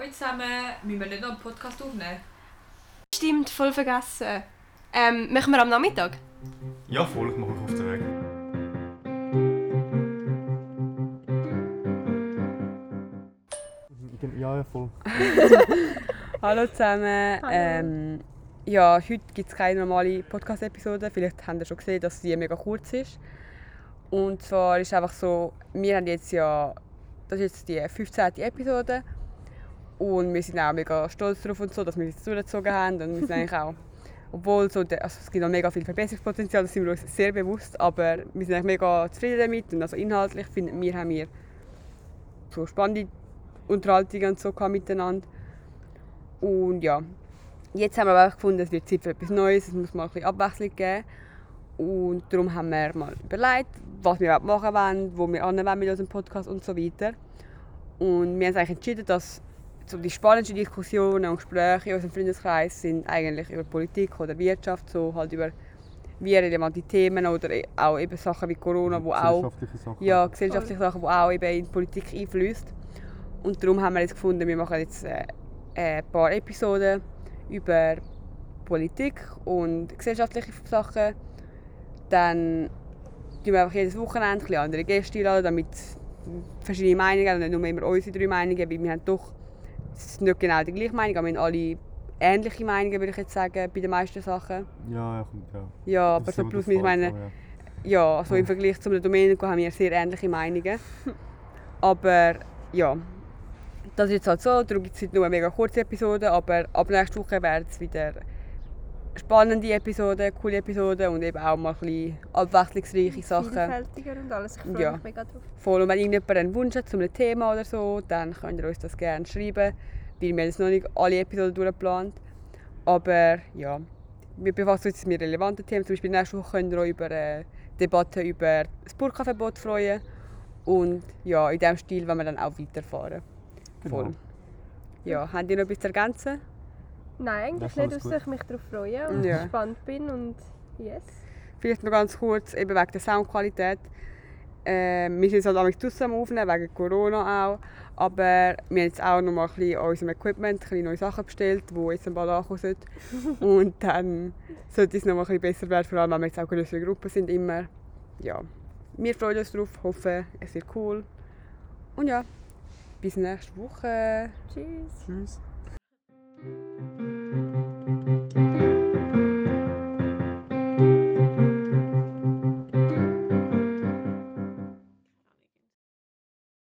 Hallo zusammen, müssen wir nicht noch einen Podcast aufnehmen? Stimmt, voll vergessen. Ähm, machen wir am Nachmittag? Ja, voll, ich mache mich auf den Weg. Ja, ja, voll. Hallo zusammen. Ähm, ja, heute gibt es keine normale Podcast-Episode. Vielleicht habt ihr schon gesehen, dass sie mega kurz ist. Und zwar ist einfach so, wir haben jetzt ja, das ist jetzt die 15. Episode. Und wir sind auch mega stolz darauf und so, dass wir es durchgezogen haben. Und wir sind eigentlich auch, obwohl so, der- also es gibt noch mega viel Verbesserungspotenzial, das sind wir uns sehr bewusst. Aber wir sind eigentlich mega zufrieden damit. Und also inhaltlich finden wir, haben wir so spannende Unterhaltungen und so miteinander. Und ja, jetzt haben wir auch gefunden, es wird Zeit für etwas Neues, es muss mal ein bisschen Abwechslung geben. Und darum haben wir mal überlegt, was wir machen wollen, wo wir anwenden mit unserem Podcast und so weiter. Und wir haben eigentlich entschieden, dass so die spannendsten Diskussionen und Gespräche in unserem Freundeskreis sind eigentlich über Politik oder Wirtschaft, so halt über wie relevante Themen oder auch eben Sachen wie Corona, wo auch Gesellschaftliche Sachen. ja, gesellschaftliche Sachen, die auch eben in die Politik einfließen. Und darum haben wir jetzt gefunden, wir machen jetzt äh, ein paar Episoden über Politik und gesellschaftliche Sachen. Dann tun wir einfach jedes Wochenende ein andere Gäste einladen, damit verschiedene Meinungen und nicht nur immer unsere drei Meinungen, weil wir haben doch es ist nicht genau die gleiche Meinung, aber wir haben alle ähnliche Meinungen, würde ich jetzt sagen, bei den meisten Sachen. Ja, ja, kommt, ja. Ja, aber so plus Fall, meine, ja. also im Vergleich zum Domenico haben wir sehr ähnliche Meinungen. Aber ja, das ist jetzt halt so. Darum gibt es heute nur eine mega kurze Episode. Aber ab nächster Woche werden es wieder spannende Episoden, coole Episoden und eben auch mal ein bisschen abwechslungsreiche Sachen. Vielfältiger und alles. Ich freue Ja. mich mega drauf. Voll. Und wenn irgendjemand einen Wunsch hat zu einem Thema oder so, dann könnt ihr uns das gerne schreiben. Weil wir haben jetzt noch nicht alle Episoden durchgeplant. Aber ja, wir befassen uns mit relevanten Themen. Zum Beispiel nächste Woche könnt ihr euch über eine Debatte über das Burka-Verbot freuen. Und ja, in diesem Stil wollen wir dann auch weiterfahren. Voll. Genau. Ja, habt ihr noch etwas zu ergänzen? Nein, eigentlich nicht, außer ich mich darauf freue und Ja. gespannt bin und yes. Vielleicht noch ganz kurz, eben wegen der Soundqualität. Ähm, wir sind jetzt halt auch am Aufnehmen, wegen Corona auch. Aber wir haben jetzt auch noch mal ein bisschen an unserem Equipment ein bisschen neue Sachen bestellt, die jetzt bald ankommen sollten. Und dann sollte es noch mal ein bisschen besser werden, vor allem wenn wir jetzt auch größere Gruppen sind immer. Ja, wir freuen uns drauf, hoffen, es wird cool. Und ja, bis nächste Woche. Tschüss. Tschüss.